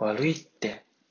悪いって。